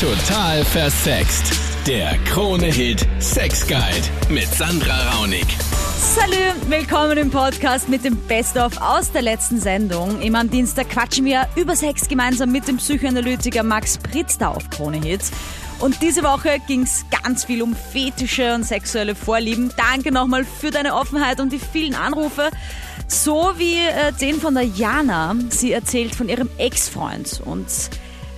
Total versext. Der Krone-Hit Sex Guide mit Sandra Raunig. Salut, willkommen im Podcast mit dem Best-of aus der letzten Sendung. Immer am Dienstag quatschen wir über Sex gemeinsam mit dem Psychoanalytiker Max Pritzter auf Krone Hits. Und diese Woche ging es ganz viel um Fetische und sexuelle Vorlieben. Danke nochmal für deine Offenheit und die vielen Anrufe. So wie äh, den von der Jana. Sie erzählt von ihrem Ex-Freund und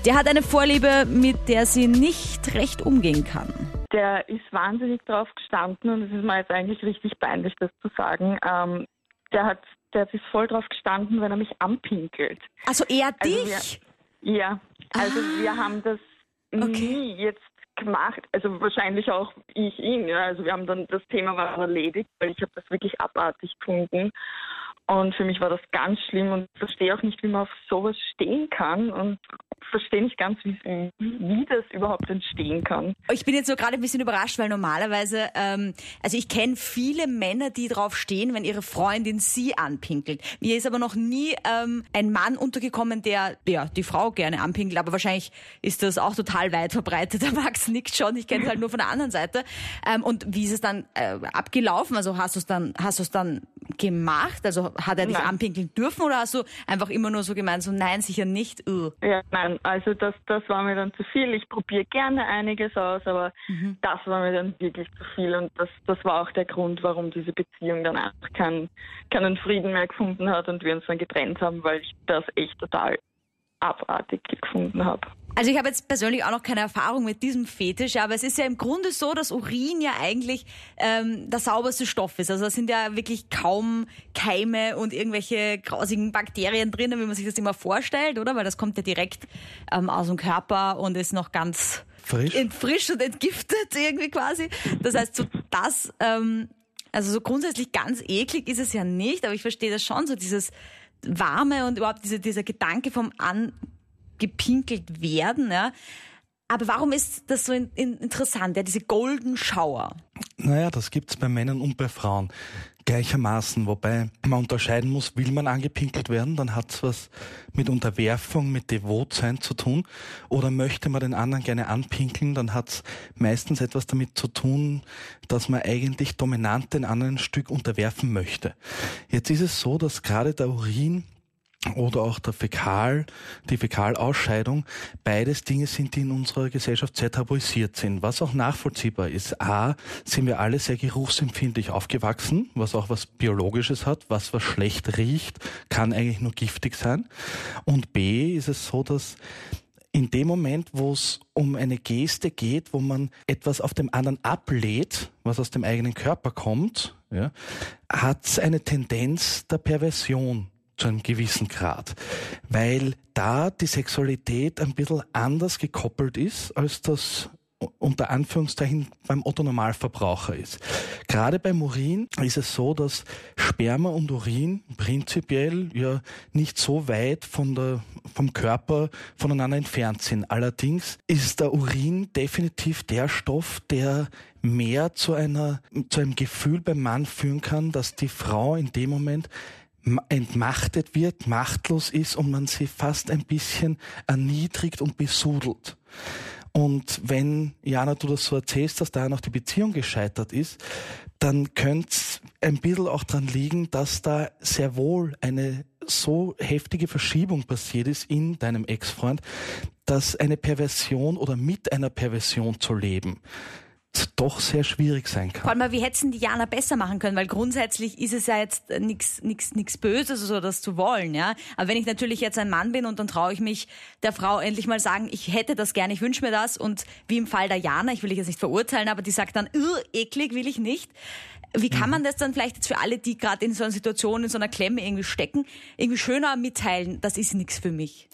der hat eine Vorliebe, mit der sie nicht recht umgehen kann. Der ist wahnsinnig drauf gestanden und es ist mir jetzt eigentlich richtig peinlich, das zu sagen. Ähm, der hat, der ist voll drauf gestanden, wenn er mich anpinkelt. Also eher Also dich? wir, ja, also wir haben das nie jetzt gemacht, also wahrscheinlich auch ich ihn, ja. Also wir haben dann das Thema war erledigt, weil ich habe das wirklich abartig gefunden. Und für mich war das ganz schlimm und ich verstehe auch nicht, wie man auf sowas stehen kann und verstehe nicht ganz, wie, wie das überhaupt entstehen kann. Ich bin jetzt so gerade ein bisschen überrascht, weil normalerweise, ähm, also ich kenne viele Männer, die drauf stehen, wenn ihre Freundin sie anpinkelt. Mir ist aber noch nie ähm, ein Mann untergekommen, der ja, die Frau gerne anpinkelt, aber wahrscheinlich ist das auch total weit verbreitet. Der Max nickt schon, ich kenne es halt nur von der anderen Seite. Ähm, und wie ist es dann äh, abgelaufen? Also hast du es dann, hast du es dann gemacht? Also hat er dich Nein. anpinkeln dürfen oder hast du einfach immer nur so gemeint, so nein, sicher nicht? Uh. Ja, nein, also das, das war mir dann zu viel. Ich probiere gerne einiges aus, aber das war mir dann wirklich zu viel und das, das war auch der Grund, warum diese Beziehung dann einfach keinen, keinen Frieden mehr gefunden hat und wir uns dann getrennt haben, weil ich das echt total abartig gefunden habe. Also ich habe jetzt persönlich auch noch keine Erfahrung mit diesem Fetisch, aber es ist ja im Grunde so, dass Urin ja eigentlich ähm, der sauberste Stoff ist. Also da sind ja wirklich kaum Keime und irgendwelche grausigen Bakterien drinnen, wie man sich das immer vorstellt, oder? Weil das kommt ja direkt ähm, aus dem Körper und ist noch ganz Frisch? ent- frisch und entgiftet irgendwie quasi. Das heißt, so das, ähm, also so grundsätzlich ganz eklig ist es ja nicht, aber ich verstehe das schon, so dieses warme und überhaupt diese, dieser Gedanke vom angepinkelt werden, ja. Aber warum ist das so in, in, interessant, ja, diese Golden Shower? Naja, das gibt's bei Männern und bei Frauen gleichermaßen, wobei man unterscheiden muss, will man angepinkelt werden, dann hat's was mit Unterwerfung, mit Devotsein zu tun, oder möchte man den anderen gerne anpinkeln, dann hat's meistens etwas damit zu tun, dass man eigentlich dominant den anderen ein Stück unterwerfen möchte. Jetzt ist es so, dass gerade der Urin oder auch der Fäkal, die Fäkalausscheidung, beides Dinge sind, die in unserer Gesellschaft sehr tabuisiert sind. Was auch nachvollziehbar ist. A, sind wir alle sehr geruchsempfindlich aufgewachsen, was auch was Biologisches hat. Was was schlecht riecht, kann eigentlich nur giftig sein. Und B, ist es so, dass in dem Moment, wo es um eine Geste geht, wo man etwas auf dem anderen ablehnt, was aus dem eigenen Körper kommt, ja, hat es eine Tendenz der Perversion zu einem gewissen Grad, weil da die Sexualität ein bisschen anders gekoppelt ist, als das unter Anführungszeichen beim Otto-Normalverbraucher ist. Gerade beim Urin ist es so, dass Sperma und Urin prinzipiell ja nicht so weit von der, vom Körper voneinander entfernt sind. Allerdings ist der Urin definitiv der Stoff, der mehr zu einer, zu einem Gefühl beim Mann führen kann, dass die Frau in dem Moment entmachtet wird, machtlos ist und man sie fast ein bisschen erniedrigt und besudelt. Und wenn, Jana, du das so erzählst, dass da noch die Beziehung gescheitert ist, dann könnte es ein bisschen auch dran liegen, dass da sehr wohl eine so heftige Verschiebung passiert ist in deinem Ex-Freund, dass eine Perversion oder mit einer Perversion zu leben doch sehr schwierig sein Vor kann. allem, wie hätten die Jana besser machen können? Weil grundsätzlich ist es ja jetzt nichts nix, nix Böses, so das zu wollen, ja. Aber wenn ich natürlich jetzt ein Mann bin und dann traue ich mich der Frau endlich mal sagen, ich hätte das gerne, ich wünsche mir das und wie im Fall der Jana, ich will dich jetzt nicht verurteilen, aber die sagt dann, "Ugh, eklig will ich nicht. Wie kann man das dann vielleicht jetzt für alle, die gerade in so einer Situation, in so einer Klemme irgendwie stecken, irgendwie schöner mitteilen, das ist nichts für mich?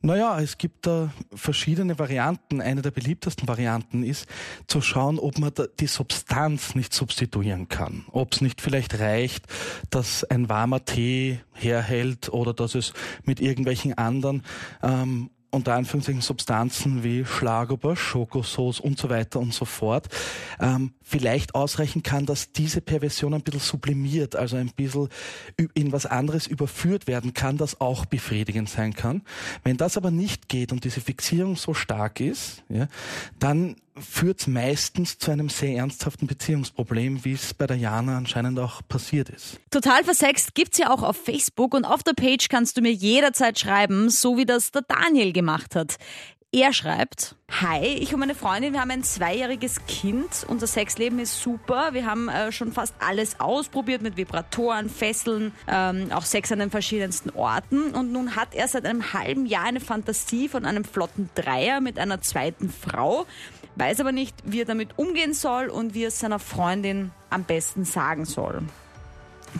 Naja, es gibt da verschiedene Varianten. Eine der beliebtesten Varianten ist, zu schauen, ob man die Substanz nicht substituieren kann. Ob es nicht vielleicht reicht, dass ein warmer Tee herhält oder dass es mit irgendwelchen anderen ähm, unter Anführungszeichen Substanzen wie Schlagober, Schokosauce und so weiter und so fort, ähm, vielleicht ausreichen kann, dass diese Perversion ein bisschen sublimiert, also ein bisschen in was anderes überführt werden kann, das auch befriedigend sein kann. Wenn das aber nicht geht und diese Fixierung so stark ist, ja, dann führt es meistens zu einem sehr ernsthaften Beziehungsproblem, wie es bei der Jana anscheinend auch passiert ist. Total versext gibt's ja auch auf Facebook und auf der Page kannst du mir jederzeit schreiben, so wie das der Daniel gemacht hat. Er schreibt, Hi, ich und meine Freundin, wir haben ein zweijähriges Kind. Unser Sexleben ist super. Wir haben äh, schon fast alles ausprobiert mit Vibratoren, Fesseln, ähm, auch Sex an den verschiedensten Orten. Und nun hat er seit einem halben Jahr eine Fantasie von einem flotten Dreier mit einer zweiten Frau weiß aber nicht, wie er damit umgehen soll und wie er es seiner Freundin am besten sagen soll.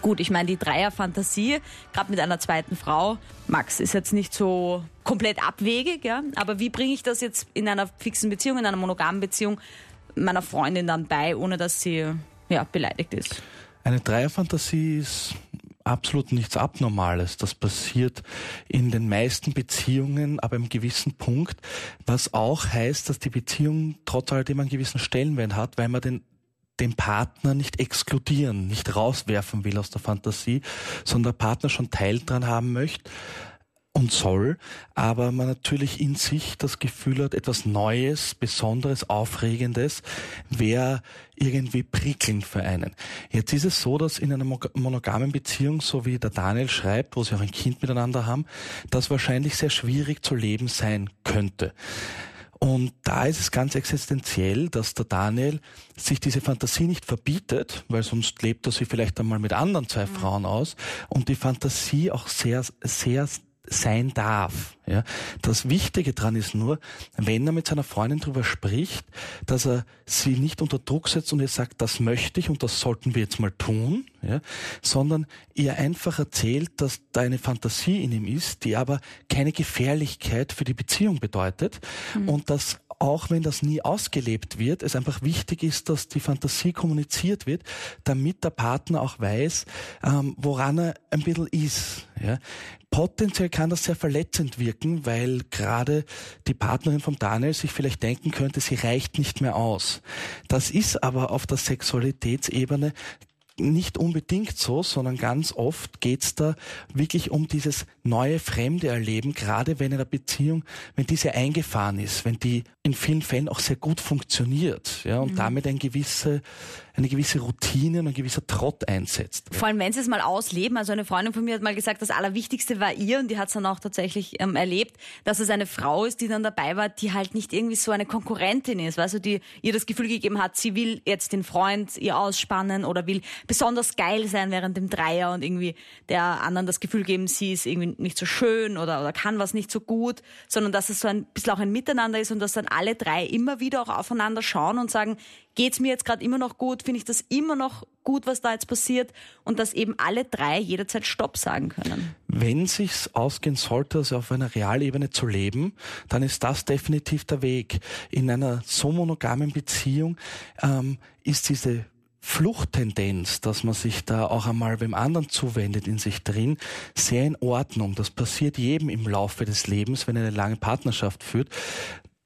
Gut, ich meine, die Dreierfantasie, gerade mit einer zweiten Frau, Max, ist jetzt nicht so komplett abwegig, ja. Aber wie bringe ich das jetzt in einer fixen Beziehung, in einer monogamen Beziehung meiner Freundin dann bei, ohne dass sie ja, beleidigt ist? Eine Dreierfantasie ist absolut nichts Abnormales. Das passiert in den meisten Beziehungen ab einem gewissen Punkt, was auch heißt, dass die Beziehung trotz alledem einen gewissen Stellenwert hat, weil man den den Partner nicht exkludieren, nicht rauswerfen will aus der Fantasie, sondern der Partner schon Teil dran haben möchte und soll, aber man natürlich in sich das Gefühl hat, etwas Neues, Besonderes, Aufregendes wäre irgendwie prickelnd für einen. Jetzt ist es so, dass in einer monogamen Beziehung, so wie der Daniel schreibt, wo sie auch ein Kind miteinander haben, das wahrscheinlich sehr schwierig zu leben sein könnte. Und da ist es ganz existenziell, dass der Daniel sich diese Fantasie nicht verbietet, weil sonst lebt er sie vielleicht einmal mit anderen zwei mhm. Frauen aus und die Fantasie auch sehr, sehr sein darf. Ja. Das Wichtige dran ist nur, wenn er mit seiner Freundin darüber spricht, dass er sie nicht unter Druck setzt und ihr sagt, das möchte ich und das sollten wir jetzt mal tun, ja, sondern ihr einfach erzählt, dass da eine Fantasie in ihm ist, die aber keine Gefährlichkeit für die Beziehung bedeutet mhm. und dass auch wenn das nie ausgelebt wird, es einfach wichtig ist, dass die Fantasie kommuniziert wird, damit der Partner auch weiß, ähm, woran er ein bisschen ist. Ja. Potenziell kann das sehr verletzend wirken, weil gerade die Partnerin von Daniel sich vielleicht denken könnte, sie reicht nicht mehr aus. Das ist aber auf der Sexualitätsebene nicht unbedingt so, sondern ganz oft geht's da wirklich um dieses neue fremde Erleben, gerade wenn in der Beziehung, wenn diese eingefahren ist, wenn die in vielen Fällen auch sehr gut funktioniert, ja, und mhm. damit ein gewisse, eine gewisse Routine und ein gewisser Trott einsetzt. Vor allem, wenn sie es mal ausleben. Also eine Freundin von mir hat mal gesagt, das Allerwichtigste war ihr, und die hat es dann auch tatsächlich ähm, erlebt, dass es eine Frau ist, die dann dabei war, die halt nicht irgendwie so eine Konkurrentin ist, weißt du, die ihr das Gefühl gegeben hat, sie will jetzt den Freund ihr ausspannen oder will besonders geil sein während dem Dreier und irgendwie der anderen das Gefühl geben, sie ist irgendwie nicht so schön oder, oder kann was nicht so gut, sondern dass es so ein bisschen auch ein Miteinander ist und dass dann alle drei immer wieder auch aufeinander schauen und sagen, geht's mir jetzt gerade immer noch gut, finde ich das immer noch gut, was da jetzt passiert und dass eben alle drei jederzeit Stopp sagen können. Wenn sich's ausgehen sollte, also auf einer Realebene zu leben, dann ist das definitiv der Weg. In einer so monogamen Beziehung ähm, ist diese Fluchttendenz, dass man sich da auch einmal beim anderen zuwendet in sich drin, sehr in Ordnung. Das passiert jedem im Laufe des Lebens, wenn er eine lange Partnerschaft führt.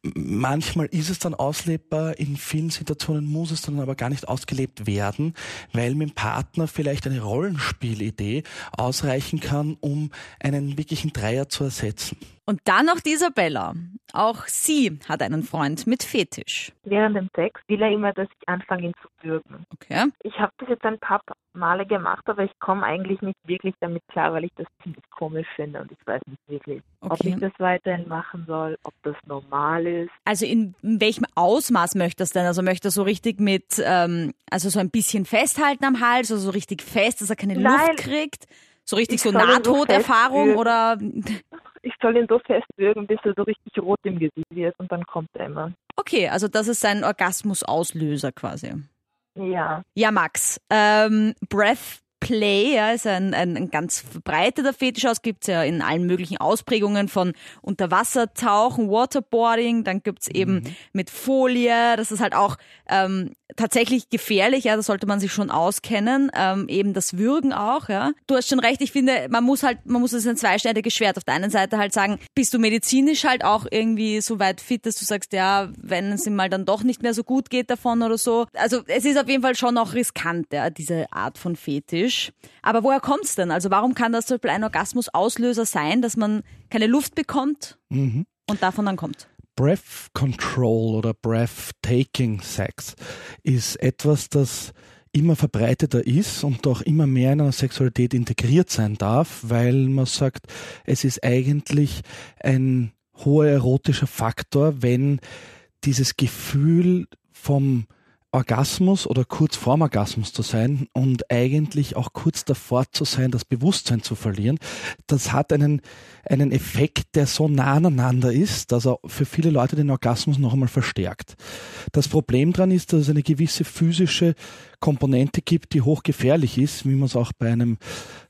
Manchmal ist es dann auslebbar, in vielen Situationen muss es dann aber gar nicht ausgelebt werden, weil mit dem Partner vielleicht eine Rollenspielidee ausreichen kann, um einen wirklichen Dreier zu ersetzen. Und dann noch die Isabella. Auch sie hat einen Freund mit Fetisch. Während dem Sex will er immer, dass ich anfange, ihn zu würgen. Okay. Ich habe das jetzt ein paar Male gemacht, aber ich komme eigentlich nicht wirklich damit klar, weil ich das ziemlich komisch finde und ich weiß nicht wirklich, okay. ob ich das weiterhin machen soll, ob das normal ist. Also in welchem Ausmaß möchtest du denn? Also möchtest du so richtig mit, ähm, also so ein bisschen festhalten am Hals, also so richtig fest, dass er keine Nein. Luft kriegt? So richtig so Nahtoderfahrung so oder? ich soll ihn so festwürgen, bis er so richtig rot im Gesicht wird und dann kommt er immer. Okay, also das ist sein Orgasmusauslöser quasi. Ja. Ja, Max. Ähm, Breath Play, ja, ist ein, ein, ein ganz verbreiteter Fetisch aus, gibt's ja in allen möglichen Ausprägungen von Unterwassertauchen, Waterboarding, dann gibt's eben mhm. mit Folie, das ist halt auch ähm, tatsächlich gefährlich, ja, da sollte man sich schon auskennen, ähm, eben das Würgen auch, ja. Du hast schon recht, ich finde, man muss halt, man muss es ein zweischneidiges Schwert. Auf der einen Seite halt sagen, bist du medizinisch halt auch irgendwie so weit fit, dass du sagst, ja, wenn es ihm mal dann doch nicht mehr so gut geht davon oder so. Also es ist auf jeden Fall schon auch riskant, ja, diese Art von Fetisch. Aber woher kommt's denn? Also warum kann das zum Beispiel ein Orgasmusauslöser sein, dass man keine Luft bekommt mhm. und davon dann kommt? Breath Control oder Breath-Taking Sex ist etwas, das immer verbreiteter ist und auch immer mehr in einer Sexualität integriert sein darf, weil man sagt, es ist eigentlich ein hoher erotischer Faktor, wenn dieses Gefühl vom Orgasmus oder kurz vorm Orgasmus zu sein und eigentlich auch kurz davor zu sein, das Bewusstsein zu verlieren, das hat einen, einen Effekt, der so nah aneinander ist, dass er für viele Leute den Orgasmus noch einmal verstärkt. Das Problem daran ist, dass es eine gewisse physische Komponente gibt, die hochgefährlich ist, wie man es auch bei einem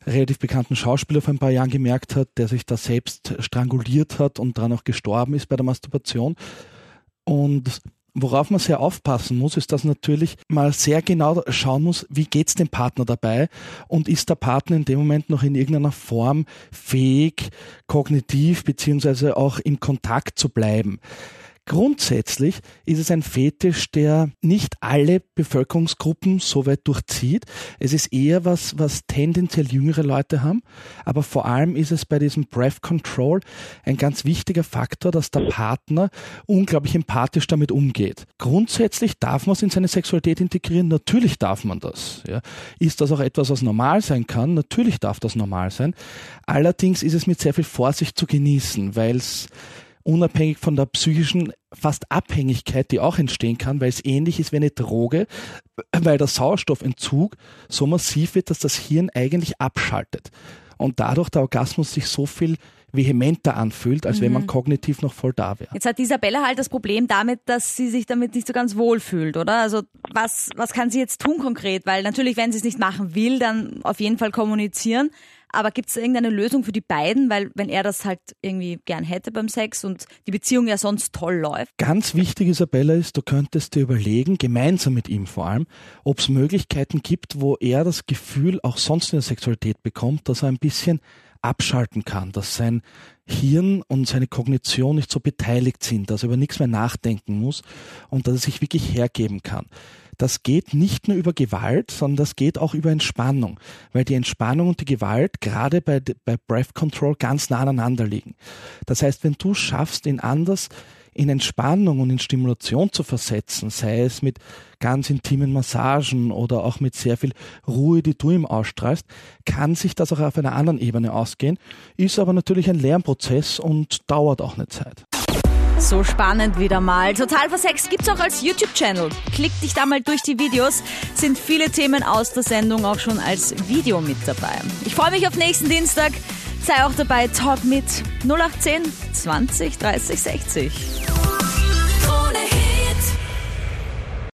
relativ bekannten Schauspieler vor ein paar Jahren gemerkt hat, der sich da selbst stranguliert hat und dann auch gestorben ist bei der Masturbation. Und Worauf man sehr aufpassen muss, ist, dass natürlich mal sehr genau schauen muss, wie geht's dem Partner dabei und ist der Partner in dem Moment noch in irgendeiner Form fähig, kognitiv beziehungsweise auch im Kontakt zu bleiben. Grundsätzlich ist es ein Fetisch, der nicht alle Bevölkerungsgruppen so weit durchzieht. Es ist eher was, was tendenziell jüngere Leute haben. Aber vor allem ist es bei diesem Breath Control ein ganz wichtiger Faktor, dass der Partner unglaublich empathisch damit umgeht. Grundsätzlich darf man es in seine Sexualität integrieren. Natürlich darf man das. Ja. Ist das auch etwas, was normal sein kann? Natürlich darf das normal sein. Allerdings ist es mit sehr viel Vorsicht zu genießen, weil es unabhängig von der psychischen fast Abhängigkeit, die auch entstehen kann, weil es ähnlich ist wie eine Droge, weil der Sauerstoffentzug so massiv wird, dass das Hirn eigentlich abschaltet. Und dadurch der Orgasmus sich so viel vehementer anfühlt, als mhm. wenn man mhm. kognitiv noch voll da wäre. Jetzt hat Isabella halt das Problem damit, dass sie sich damit nicht so ganz wohl fühlt, oder? Also was, was kann sie jetzt tun konkret? Weil natürlich, wenn sie es nicht machen will, dann auf jeden Fall kommunizieren. Aber gibt es irgendeine Lösung für die beiden? Weil wenn er das halt irgendwie gern hätte beim Sex und die Beziehung ja sonst toll läuft. Ganz wichtig, Isabella, ist, du könntest dir überlegen, gemeinsam mit ihm vor allem, ob es Möglichkeiten gibt, wo er das Gefühl auch sonst in der Sexualität bekommt, dass er ein bisschen abschalten kann, dass sein Hirn und seine Kognition nicht so beteiligt sind, dass er über nichts mehr nachdenken muss und dass er sich wirklich hergeben kann das geht nicht nur über Gewalt, sondern das geht auch über Entspannung, weil die Entspannung und die Gewalt gerade bei, bei Breath Control ganz nah aneinander liegen. Das heißt, wenn du schaffst, ihn anders in Entspannung und in Stimulation zu versetzen, sei es mit ganz intimen Massagen oder auch mit sehr viel Ruhe, die du ihm ausstrahlst, kann sich das auch auf einer anderen Ebene ausgehen, ist aber natürlich ein Lernprozess und dauert auch eine Zeit. So spannend wieder mal. Total versext gibt's auch als YouTube-Channel. Klick dich da mal durch die Videos. Sind viele Themen aus der Sendung auch schon als Video mit dabei. Ich freue mich auf nächsten Dienstag. Sei auch dabei. Talk mit 0810 20 30 60.